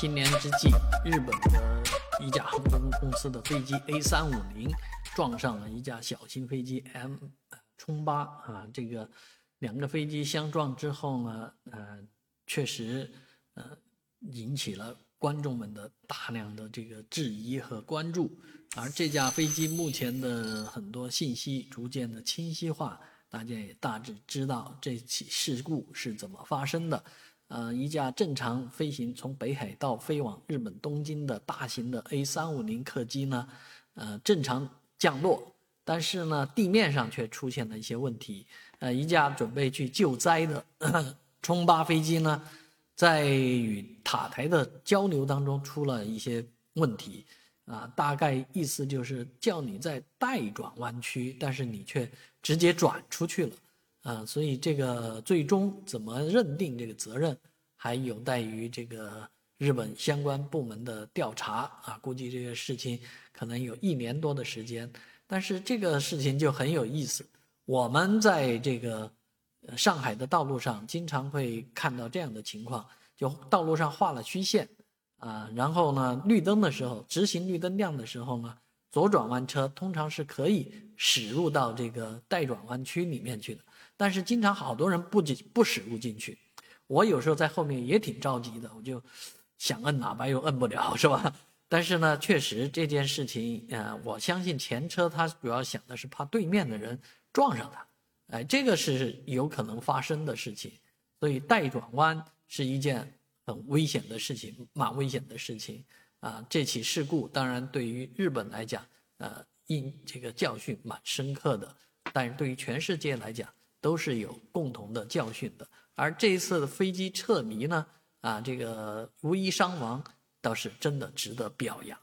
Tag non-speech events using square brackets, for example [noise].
新年之际，日本的一架航空公司的飞机 A 三五零撞上了一架小型飞机 M 冲八啊，这个两个飞机相撞之后呢，呃，确实呃引起了观众们的大量的这个质疑和关注。而这架飞机目前的很多信息逐渐的清晰化，大家也大致知道这起事故是怎么发生的。呃，一架正常飞行从北海道飞往日本东京的大型的 A 三五零客机呢，呃，正常降落，但是呢，地面上却出现了一些问题。呃，一架准备去救灾的 [coughs] 冲巴飞机呢，在与塔台的交流当中出了一些问题，啊，大概意思就是叫你在待转弯区，但是你却直接转出去了。啊，所以这个最终怎么认定这个责任，还有待于这个日本相关部门的调查啊。估计这个事情可能有一年多的时间。但是这个事情就很有意思，我们在这个上海的道路上经常会看到这样的情况：就道路上画了虚线啊，然后呢，绿灯的时候，直行绿灯亮的时候呢，左转弯车通常是可以驶入到这个待转弯区里面去的。但是经常好多人不进不驶入进去，我有时候在后面也挺着急的，我就想摁喇叭又摁不了，是吧？[laughs] 但是呢，确实这件事情，呃，我相信前车他主要想的是怕对面的人撞上他，哎，这个是有可能发生的事情，所以待转弯是一件很危险的事情，蛮危险的事情啊。这起事故当然对于日本来讲，呃，因这个教训蛮深刻的，但是对于全世界来讲。都是有共同的教训的，而这一次的飞机撤离呢，啊，这个无一伤亡，倒是真的值得表扬。